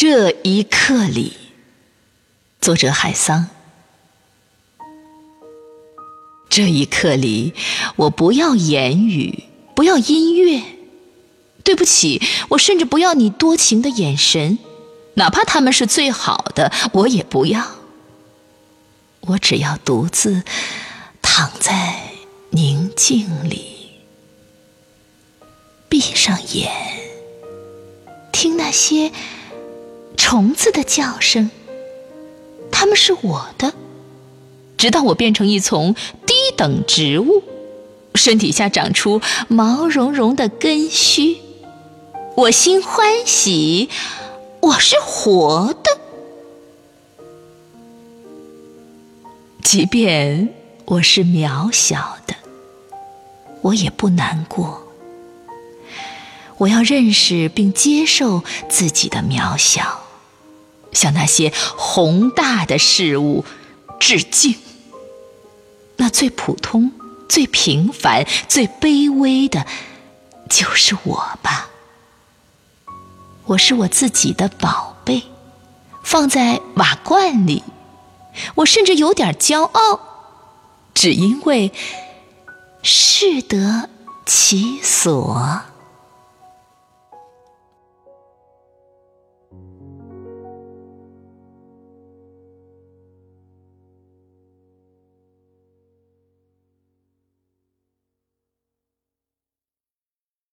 这一刻里，作者海桑。这一刻里，我不要言语，不要音乐，对不起，我甚至不要你多情的眼神，哪怕他们是最好的，我也不要。我只要独自躺在宁静里，闭上眼，听那些。虫子的叫声，它们是我的。直到我变成一丛低等植物，身体下长出毛茸茸的根须，我心欢喜，我是活的。即便我是渺小的，我也不难过。我要认识并接受自己的渺小。向那些宏大的事物致敬。那最普通、最平凡、最卑微的，就是我吧。我是我自己的宝贝，放在瓦罐里。我甚至有点骄傲，只因为适得其所。